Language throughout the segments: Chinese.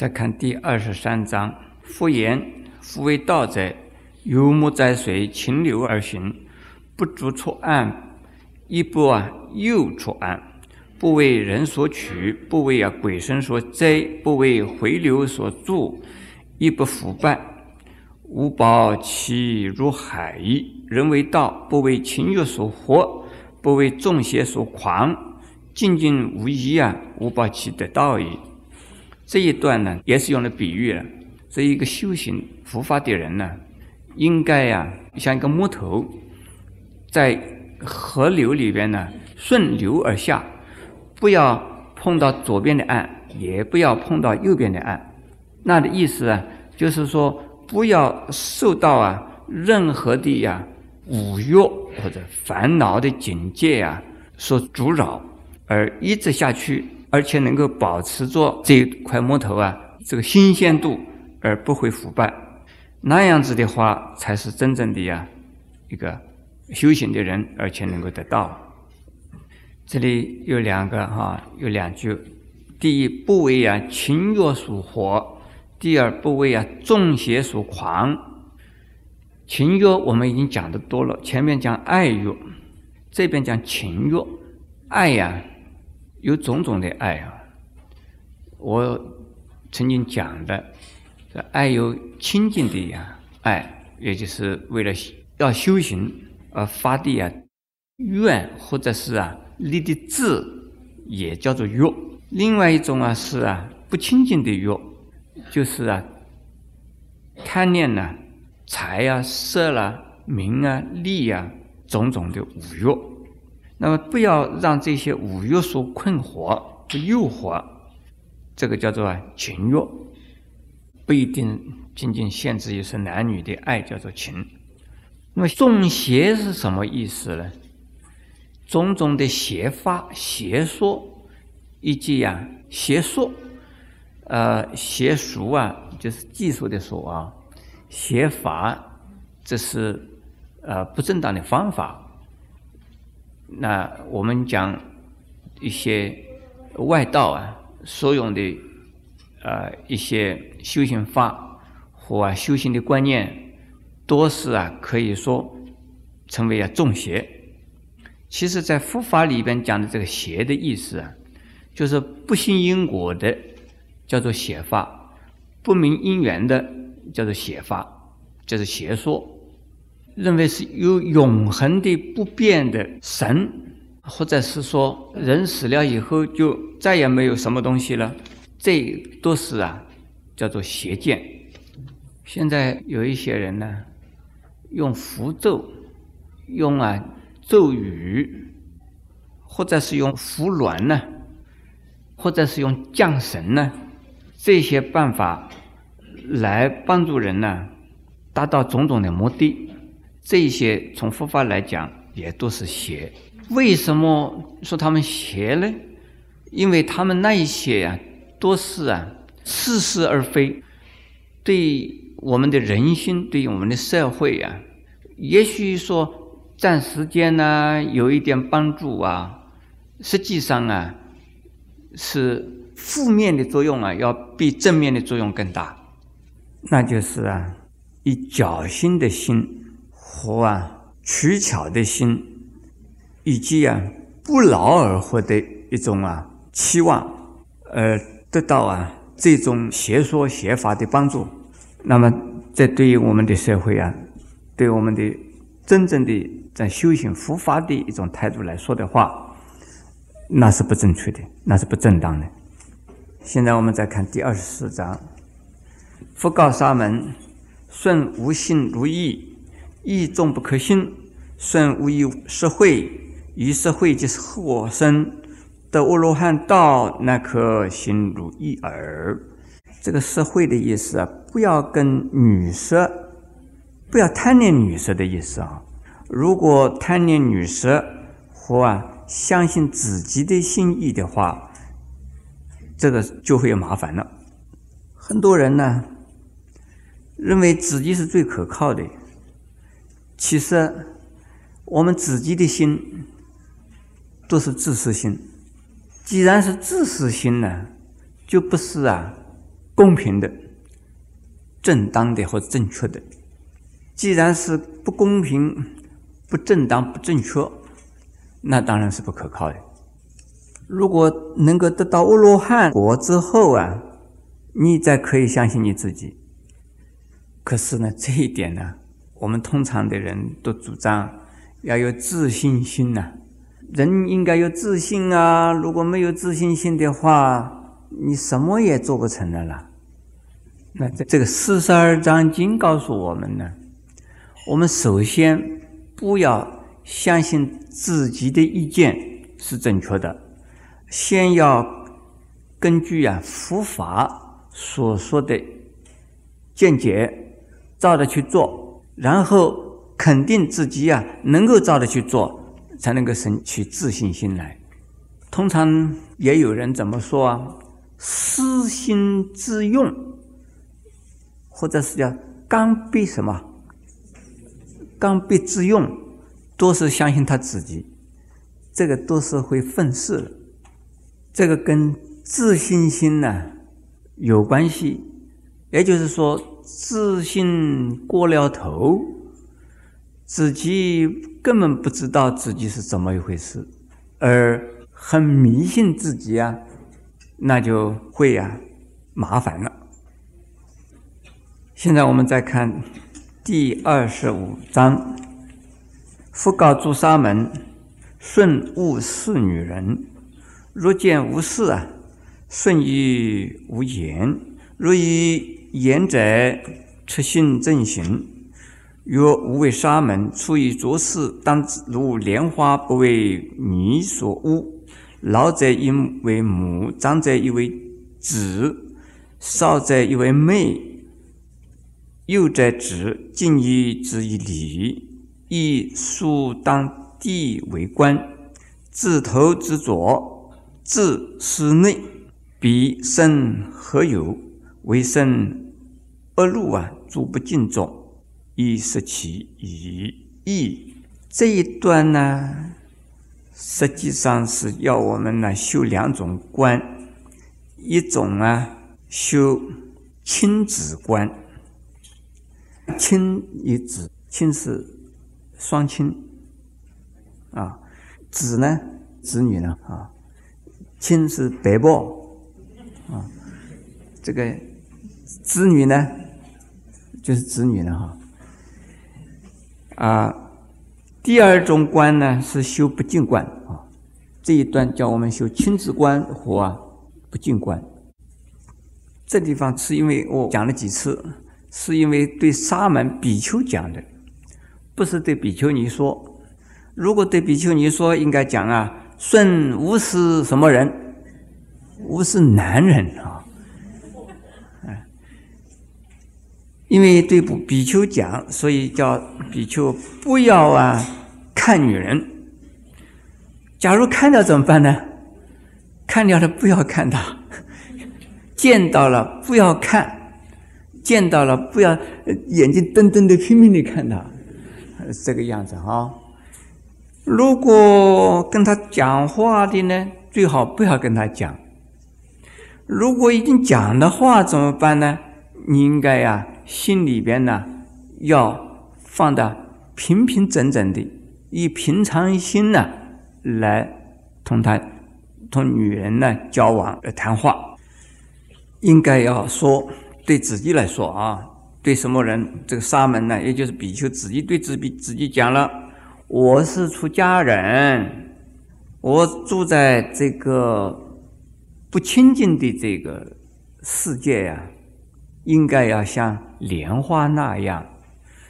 再看第二十三章：夫言，夫为道者，游牧在水，清流而行，不逐出岸，亦不啊诱出岸，不为人所取，不为啊鬼神所摘，不为回流所注，亦不腐败。吾保其如海矣。人为道，不为情欲所惑，不为众邪所狂，静静无疑啊！吾保其得道矣。这一段呢，也是用来比喻了。这一个修行佛法的人呢，应该呀，像一个木头，在河流里边呢，顺流而下，不要碰到左边的岸，也不要碰到右边的岸。那的意思啊，就是说，不要受到啊任何的呀五欲或者烦恼的境界啊所阻扰，而一直下去。而且能够保持着这块木头啊，这个新鲜度而不会腐败，那样子的话才是真正的呀一个修行的人，而且能够得到。这里有两个哈，有两句：第一，不为啊情欲所惑；第二，不为啊众邪所狂。情欲我们已经讲的多了，前面讲爱欲，这边讲情欲，爱呀。有种种的爱啊！我曾经讲的，这爱有清净的呀爱，也就是为了要修行而发的呀愿，或者是啊立的志，也叫做欲。另外一种啊是啊不清净的欲，就是啊贪念呐财啊色啦名啊利啊种种的五欲。那么不要让这些五欲所困惑、不诱惑，这个叫做情欲，不一定仅仅限制于是男女的爱，叫做情。那么众邪是什么意思呢？种种的邪法、邪说，以及呀邪说，呃，邪术啊，就是技术的说啊，邪法，这是呃不正当的方法。那我们讲一些外道啊所用的呃一些修行法或啊修行的观念，多是啊可以说成为啊众邪。其实，在佛法里边讲的这个邪的意思啊，就是不信因果的叫做邪法，不明因缘的叫做邪法，就是邪说。认为是有永恒的不变的神，或者是说人死了以后就再也没有什么东西了，这都是啊叫做邪见。现在有一些人呢，用符咒，用啊咒语，或者是用符鸾呢，或者是用降神呢，这些办法来帮助人呢，达到种种的目的。这一些从佛法来讲也都是邪。为什么说他们邪呢？因为他们那一些啊，都是啊似是而非，对我们的人心，对我们的社会啊，也许说占时间呢有一点帮助啊，实际上啊是负面的作用啊，要比正面的作用更大。那就是啊，以侥幸的心。和啊取巧的心，以及啊不劳而获的一种啊期望，而得到啊这种邪说邪法的帮助，那么这对于我们的社会啊，对我们的真正的在修行佛法的一种态度来说的话，那是不正确的，那是不正当的。现在我们再看第二十四章，佛告沙门：顺无信如意。义众不可信，顺无以社会，以实惠即是获生得阿罗汉道，那可心如意耳。这个社会的意思啊，不要跟女色，不要贪恋女色的意思啊。如果贪恋女色或啊相信自己的心意的话，这个就会有麻烦了。很多人呢，认为自己是最可靠的。其实，我们自己的心都是自私心。既然是自私心呢，就不是啊公平的、正当的或正确的。既然是不公平、不正当、不正确，那当然是不可靠的。如果能够得到阿罗汉果之后啊，你再可以相信你自己。可是呢，这一点呢，我们通常的人都主张要有自信心呐。人应该有自信啊！如果没有自信心的话，你什么也做不成的啦。那这这个四十二章经告诉我们呢，我们首先不要相信自己的意见是正确的，先要根据啊佛法所说的见解照着去做，然后肯定自己啊能够照着去做。才能够生起自信心来。通常也有人怎么说啊？私心自用，或者是叫刚愎什么？刚愎自用，都是相信他自己。这个都是会愤世的。这个跟自信心呢有关系。也就是说，自信过了头，自己。根本不知道自己是怎么一回事，而很迷信自己啊，那就会呀麻烦了。现在我们再看第二十五章：复告诸沙门，顺勿视女人。若见无事啊，顺于无言；若以言者，出心正行。若无为沙门，出于浊世，当如莲花不为泥所污。老者因为母，长者亦为子，少者亦为妹，幼者子，敬于之以礼，亦数当地为官。自头之左，至室内，彼生何有？为生恶路啊，诸不敬重。一十其以义这一段呢，实际上是要我们呢修两种观，一种啊修亲子观，亲与子，亲是双亲。啊，子呢子女呢啊，亲是伯伯。啊，这个子女呢就是子女了哈。啊，第二种观呢是修不净观啊。这一段叫我们修亲子观和不净观。这地方是因为我讲了几次，是因为对沙门比丘讲的，不是对比丘尼说。如果对比丘尼说，应该讲啊，顺无是什么人？无是男人啊。因为对不比丘讲，所以叫比丘不要啊看女人。假如看到怎么办呢？看掉了不要看到，见到了不要看，见到了不要眼睛瞪瞪的拼命的看他，这个样子哈。如果跟他讲话的呢，最好不要跟他讲。如果已经讲的话怎么办呢？你应该呀。心里边呢，要放的平平整整的，以平常心呢来同他同女人呢交往呃谈话，应该要说对自己来说啊，对什么人？这个沙门呢，也就是比丘自己对自己自己讲了：我是出家人，我住在这个不清净的这个世界呀。应该要像莲花那样，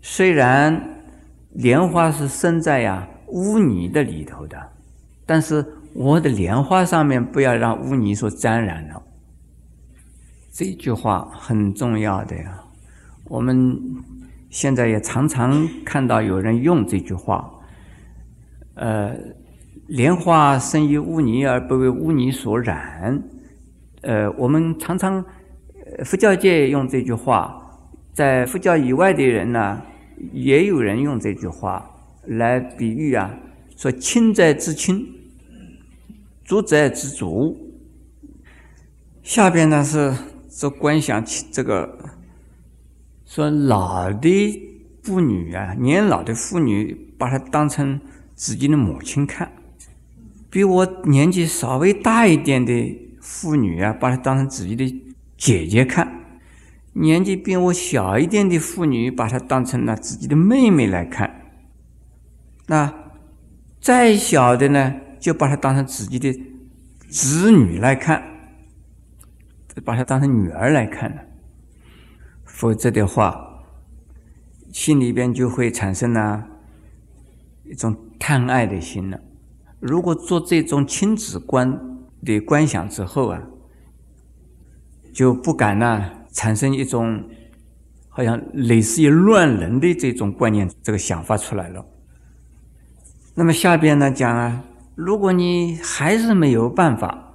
虽然莲花是生在呀污泥的里头的，但是我的莲花上面不要让污泥所沾染了。这句话很重要的呀。我们现在也常常看到有人用这句话，呃，莲花生于污泥而不为污泥所染。呃，我们常常。佛教界用这句话，在佛教以外的人呢，也有人用这句话来比喻啊，说亲者之亲，主者之主。下边呢是说观想起这个，说老的妇女啊，年老的妇女把她当成自己的母亲看，比我年纪稍微大一点的妇女啊，把她当成自己的姐姐看；年纪比我小一点的妇女，把她当成了自己的妹妹来看。那再小的呢，就把她当成自己的子女来看。把她当成女儿来看了，否则的话，心里边就会产生了一种贪爱的心了。如果做这种亲子观的观想之后啊，就不敢呢产生一种好像类似于乱伦的这种观念，这个想法出来了。那么下边呢讲啊，如果你还是没有办法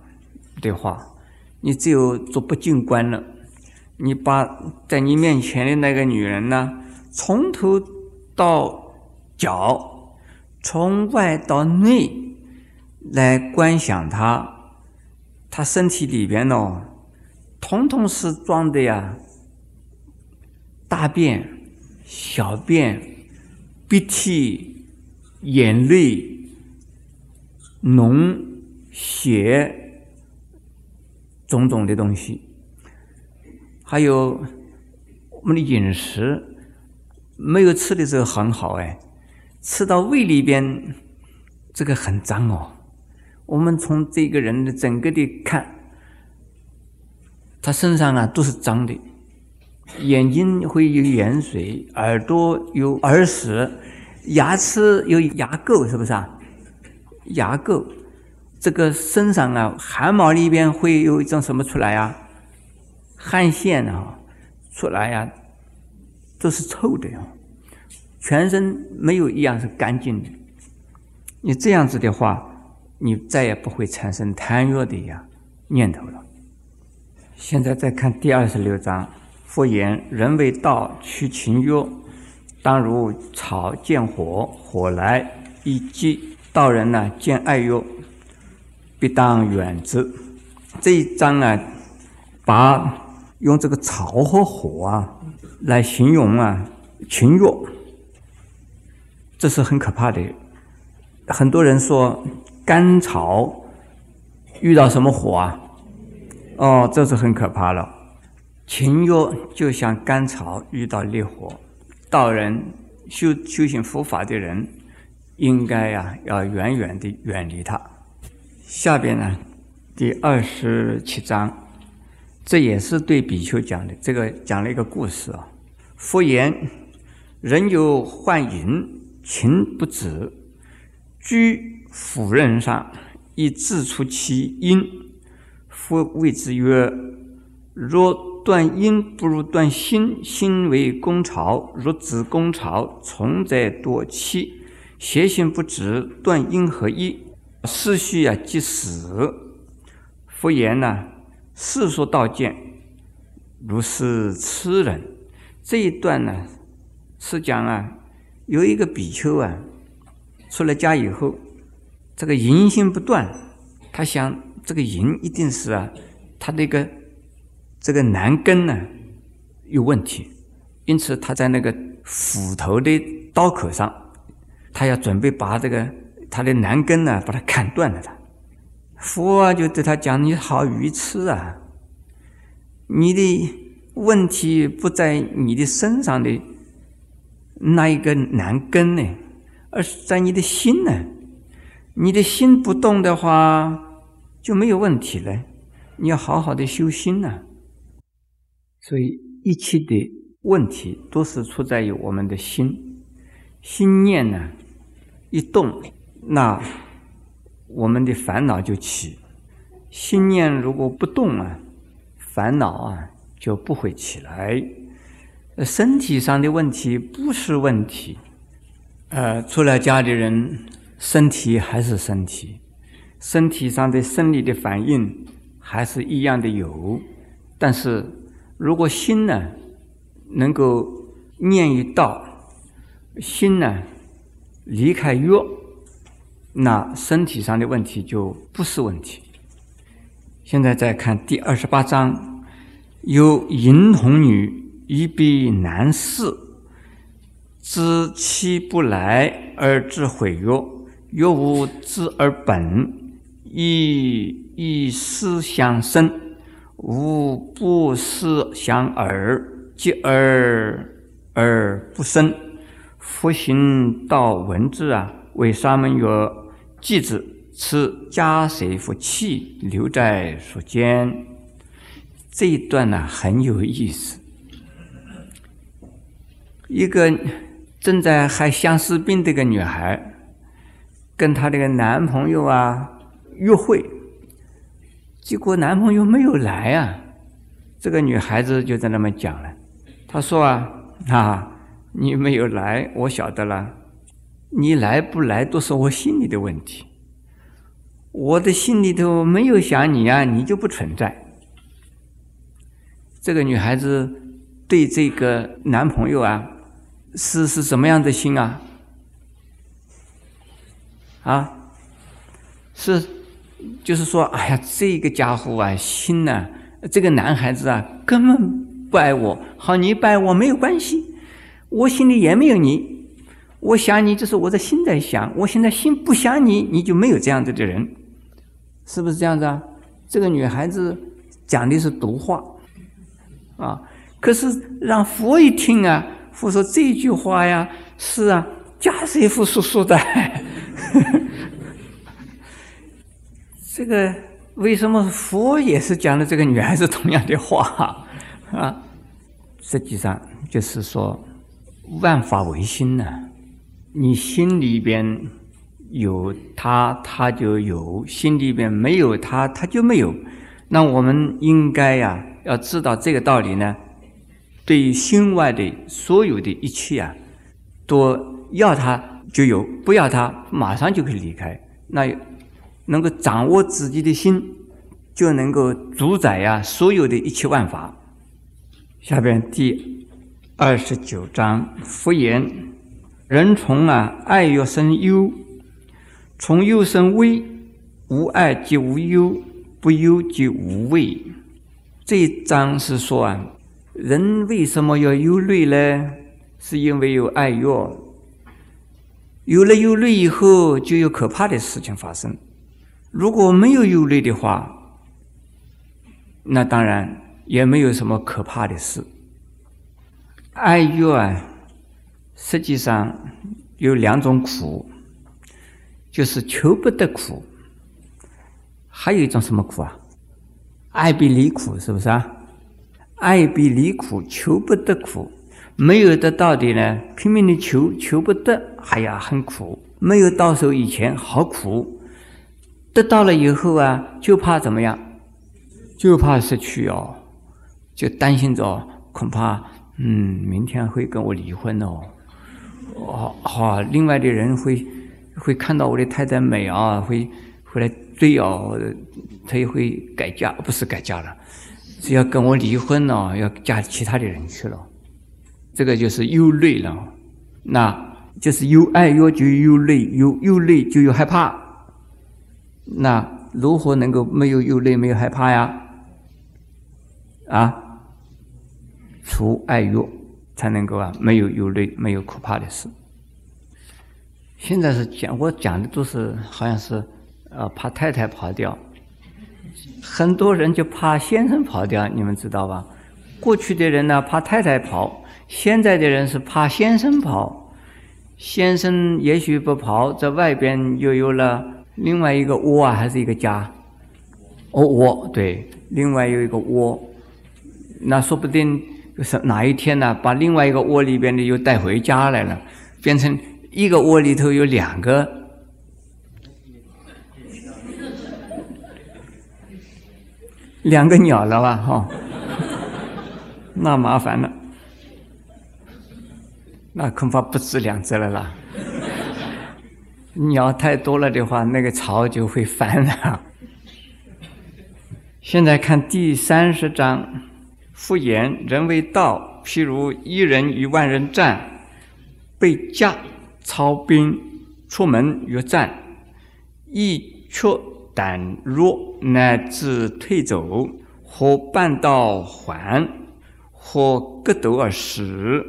的话。你只有做不净观了。你把在你面前的那个女人呢，从头到脚，从外到内来观想她，她身体里边哦，统统是装的呀，大便、小便、鼻涕、眼泪、脓、血。种种的东西，还有我们的饮食，没有吃的时候很好哎，吃到胃里边，这个很脏哦。我们从这个人的整个的看，他身上啊都是脏的，眼睛会有盐水，耳朵有耳屎，牙齿有牙垢，是不是啊？牙垢。这个身上啊，汗毛里边会有一种什么出来呀？汗腺啊，出来呀，都是臭的呀。全身没有一样是干净的。你这样子的话，你再也不会产生贪欲的呀念头了。现在再看第二十六章，佛言：人为道，取情欲，当如草见火，火来一击；道人呢，见爱欲。必当远之。这一章啊，把用这个草和火啊来形容啊情欲，这是很可怕的。很多人说甘草遇到什么火啊？哦，这是很可怕了。情欲就像甘草遇到烈火，道人修修行佛法的人，应该呀要远远的远离它。下边呢，第二十七章，这也是对比丘讲的。这个讲了一个故事啊。佛言：人有幻影，情不止，居妇人上，以自出其阴。佛谓之曰：若断阴，不如断心。心为公巢，若止公巢，从在多气。邪心不止，断阴合一。思绪啊，即死。佛言呢，世说道见，如是痴人。这一段呢，是讲啊，有一个比丘啊，出了家以后，这个淫心不断，他想这个银一定是啊，他那个这个男根呢有问题，因此他在那个斧头的刀口上，他要准备把这个。他的男根呢，把它砍断了。他佛啊，就对他讲：“你好愚痴啊！你的问题不在你的身上的那一个男根呢，而是在你的心呢。你的心不动的话，就没有问题了。你要好好的修心呢。所以一切的问题都是出在于我们的心，心念呢一动。”那我们的烦恼就起，心念如果不动啊，烦恼啊就不会起来。身体上的问题不是问题，呃，除了家里人身体还是身体，身体上的生理的反应还是一样的有。但是如果心呢能够念于道，心呢离开欲。那身体上的问题就不是问题。现在再看第二十八章，有淫童女，一必难事。知其不来而知毁曰：若无知而本，亦以思相生；无不思相耳，继而而不生。复行道文字啊，为沙门曰：继子，持家谁夫气留在所间。这一段呢很有意思。一个正在还相思病的一个女孩，跟她这个男朋友啊约会，结果男朋友没有来啊。这个女孩子就在那么讲了，她说啊啊，你没有来，我晓得了。你来不来都是我心里的问题，我的心里头没有想你啊，你就不存在。这个女孩子对这个男朋友啊，是是什么样的心啊？啊，是就是说，哎呀，这个家伙啊，心呢，这个男孩子啊，根本不爱我。好，你不爱我没有关系，我心里也没有你。我想你，就是我的心在想。我现在心不想你，你就没有这样子的人，是不是这样子啊？这个女孩子讲的是毒话。啊！可是让佛一听啊，佛说这句话呀，是啊，迦叶夫所说的。这个为什么佛也是讲的这个女孩子同样的话啊？实际上就是说，万法唯心呢。你心里边有他，他就有；心里边没有他，他就没有。那我们应该呀。要知道这个道理呢，对于心外的所有的一切啊，都要他就有，不要他马上就可以离开。那能够掌握自己的心，就能够主宰呀所有的一切万法。下边第二十九章佛言：人从啊爱欲生忧，从忧生畏，无爱即无忧，不忧即无畏。这一章是说啊，人为什么要忧虑呢？是因为有爱欲，有了忧虑以后，就有可怕的事情发生。如果没有忧虑的话，那当然也没有什么可怕的事。爱欲啊，实际上有两种苦，就是求不得苦，还有一种什么苦啊？爱比离苦，是不是啊？爱比离苦，求不得苦，没有得到的呢，拼命的求，求不得，哎呀，很苦。没有到手以前好苦，得到了以后啊，就怕怎么样？就怕失去哦，就担心着，恐怕嗯，明天会跟我离婚哦。哦，好，另外的人会会看到我的太太美啊，会会来追哦。他也会改嫁，不是改嫁了，是要跟我离婚了，要嫁其他的人去了。这个就是忧虑了，那就是又爱又就有虑，又忧虑就又害怕。那如何能够没有忧虑、没有害怕呀？啊，除爱欲才能够啊，没有忧虑、没有可怕的事。现在是讲我讲的都是好像是呃怕太太跑掉。很多人就怕先生跑掉，你们知道吧？过去的人呢怕太太跑，现在的人是怕先生跑。先生也许不跑，在外边又有了另外一个窝啊，还是一个家？哦，窝对，另外有一个窝，那说不定是哪一天呢，把另外一个窝里边的又带回家来了，变成一个窝里头有两个。两个鸟了吧？哈，那麻烦了，那恐怕不止两只了啦。鸟太多了的话，那个巢就会翻了。现在看第三十章，复言人为道，譬如一人与万人战，被驾操兵出门约战，亦却。胆弱乃至退走，或半道还，或格斗而死，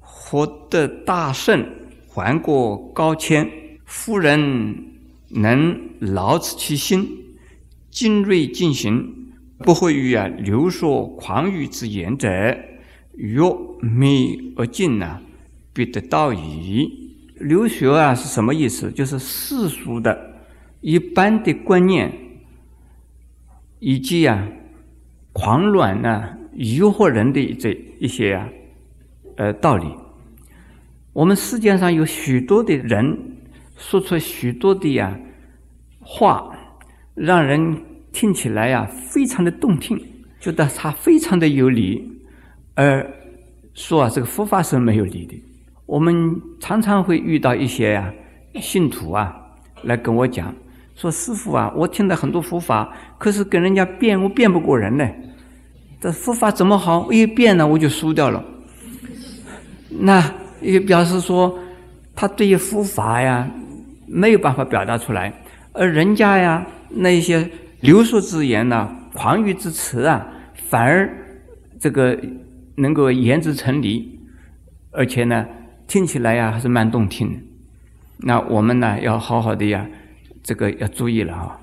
或得大胜，还过高迁。夫人能劳此其心，精锐进行，不会于啊流说狂语之言者，若灭而尽呢，必得道矣。留学啊是什么意思？就是世俗的、一般的观念，以及啊狂乱呢诱惑人的这一些啊呃道理。我们世界上有许多的人说出许多的呀话，让人听起来呀非常的动听，觉得他非常的有理，而说啊这个佛法是没有理的。我们常常会遇到一些呀信徒啊，来跟我讲说：“师傅啊，我听了很多佛法，可是跟人家辩，我辩不过人呢。这佛法怎么好？一辩呢，我就输掉了。那也表示说，他对于佛法呀没有办法表达出来，而人家呀那些流俗之言呐、狂语之词啊，反而这个能够言之成理，而且呢。”听起来呀，还是蛮动听的。那我们呢，要好好的呀，这个要注意了啊。